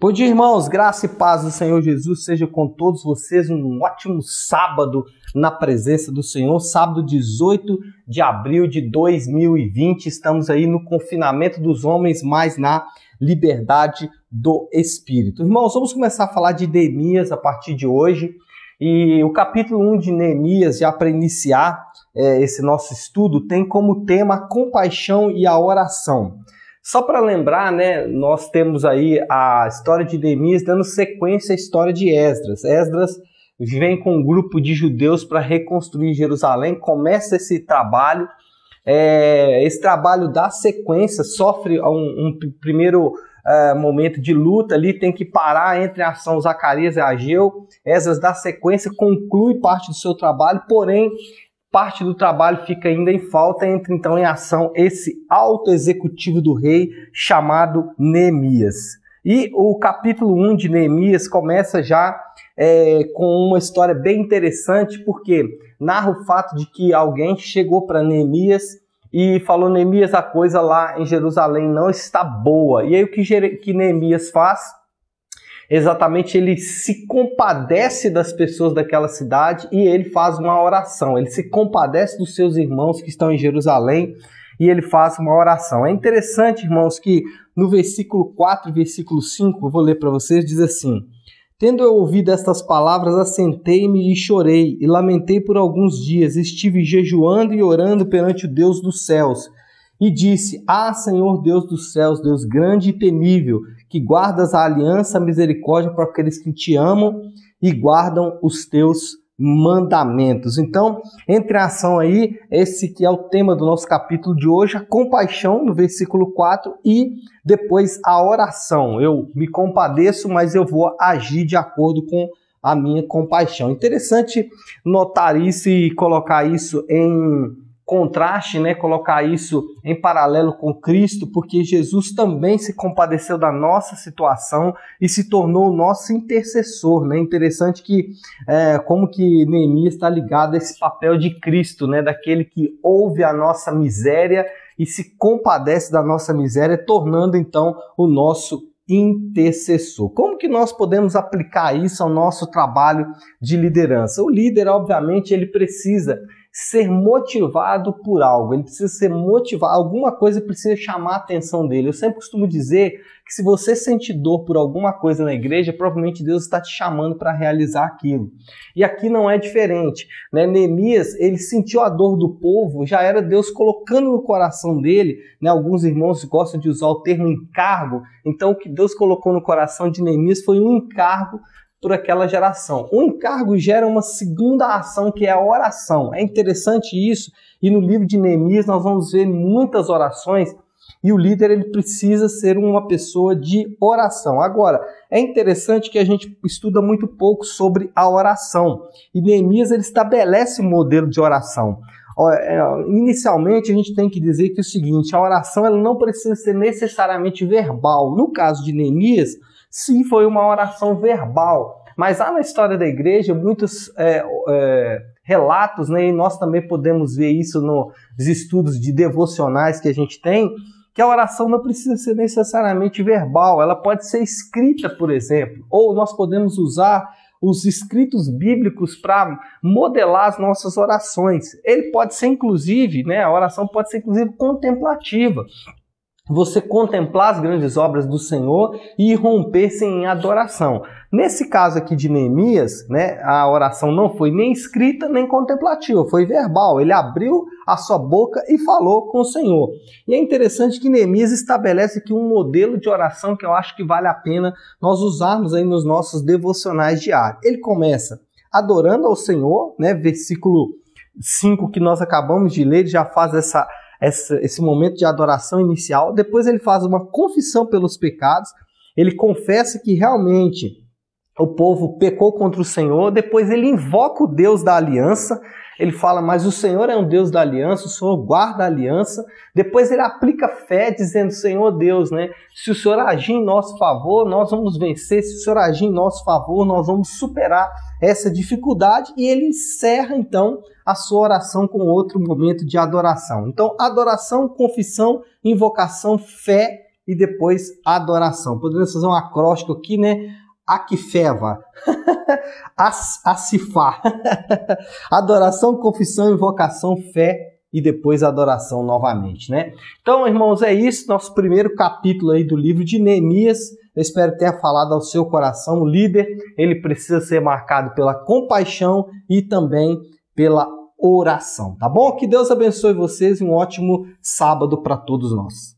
Bom dia, irmãos. Graça e paz do Senhor Jesus seja com todos vocês. Um ótimo sábado na presença do Senhor. Sábado 18 de abril de 2020. Estamos aí no confinamento dos homens, mas na liberdade do Espírito. Irmãos, vamos começar a falar de Neemias a partir de hoje. E o capítulo 1 de Neemias, já para iniciar é, esse nosso estudo, tem como tema a compaixão e a oração. Só para lembrar, né, nós temos aí a história de Neemias dando sequência à história de Esdras. Esdras vem com um grupo de judeus para reconstruir Jerusalém, começa esse trabalho. É, esse trabalho dá sequência, sofre um, um primeiro é, momento de luta ali, tem que parar entre a ação Zacarias e Ageu. Esdras dá sequência, conclui parte do seu trabalho, porém parte do trabalho fica ainda em falta, entra então em ação esse alto executivo do rei chamado Neemias. E o capítulo 1 de Neemias começa já é, com uma história bem interessante, porque narra o fato de que alguém chegou para Neemias e falou: Neemias, a coisa lá em Jerusalém não está boa. E aí o que, que Neemias faz? Exatamente ele se compadece das pessoas daquela cidade e ele faz uma oração. Ele se compadece dos seus irmãos que estão em Jerusalém e ele faz uma oração. É interessante, irmãos, que no versículo 4 e versículo 5, eu vou ler para vocês, diz assim: Tendo eu ouvido estas palavras, assentei-me e chorei, e lamentei por alguns dias, estive jejuando e orando perante o Deus dos céus. E disse: Ah, Senhor Deus dos céus, Deus grande e temível, que guardas a aliança, a misericórdia para aqueles que te amam e guardam os teus mandamentos. Então, entre a ação aí, esse que é o tema do nosso capítulo de hoje, a compaixão, no versículo 4, e depois a oração. Eu me compadeço, mas eu vou agir de acordo com a minha compaixão. Interessante notar isso e colocar isso em contraste, né, colocar isso em paralelo com Cristo, porque Jesus também se compadeceu da nossa situação e se tornou o nosso intercessor, né? Interessante que é, como que Neemias está ligado a esse papel de Cristo, né, daquele que ouve a nossa miséria e se compadece da nossa miséria, tornando então o nosso intercessor. Como que nós podemos aplicar isso ao nosso trabalho de liderança? O líder, obviamente, ele precisa ser motivado por algo, ele precisa ser motivado, alguma coisa precisa chamar a atenção dele. Eu sempre costumo dizer que se você sente dor por alguma coisa na igreja, provavelmente Deus está te chamando para realizar aquilo. E aqui não é diferente. Né? Neemias, ele sentiu a dor do povo, já era Deus colocando no coração dele. Né? Alguns irmãos gostam de usar o termo encargo. Então, o que Deus colocou no coração de Neemias foi um encargo aquela geração. O encargo gera uma segunda ação que é a oração. É interessante isso, e no livro de Neemias nós vamos ver muitas orações e o líder ele precisa ser uma pessoa de oração. Agora, é interessante que a gente estuda muito pouco sobre a oração. E Neemias ele estabelece um modelo de oração. É, inicialmente, a gente tem que dizer que é o seguinte: a oração ela não precisa ser necessariamente verbal. No caso de Neemias, sim, foi uma oração verbal. Mas há na história da igreja muitos é, é, relatos, né, e nós também podemos ver isso nos estudos de devocionais que a gente tem, que a oração não precisa ser necessariamente verbal, ela pode ser escrita, por exemplo, ou nós podemos usar os escritos bíblicos para modelar as nossas orações. Ele pode ser inclusive, né, a oração pode ser inclusive contemplativa você contemplar as grandes obras do Senhor e romper-se em adoração. Nesse caso aqui de Neemias, né, a oração não foi nem escrita nem contemplativa, foi verbal. Ele abriu a sua boca e falou com o Senhor. E é interessante que Neemias estabelece aqui um modelo de oração que eu acho que vale a pena nós usarmos aí nos nossos devocionais diários. Ele começa adorando ao Senhor, né, versículo 5 que nós acabamos de ler, já faz essa essa, esse momento de adoração inicial. Depois ele faz uma confissão pelos pecados. Ele confessa que realmente o povo pecou contra o Senhor. Depois ele invoca o Deus da aliança. Ele fala, mas o Senhor é um Deus da aliança, o Senhor guarda a aliança. Depois ele aplica fé, dizendo, Senhor Deus, né? Se o Senhor agir em nosso favor, nós vamos vencer. Se o Senhor agir em nosso favor, nós vamos superar essa dificuldade. E ele encerra, então, a sua oração com outro momento de adoração. Então, adoração, confissão, invocação, fé e depois adoração. Podemos fazer um acróstico aqui, né? Akifeva, Acifá, adoração, confissão, invocação, fé e depois adoração novamente, né? Então, irmãos, é isso, nosso primeiro capítulo aí do livro de Neemias. Eu espero tenha falado ao seu coração. O líder, ele precisa ser marcado pela compaixão e também pela oração, tá bom? Que Deus abençoe vocês e um ótimo sábado para todos nós.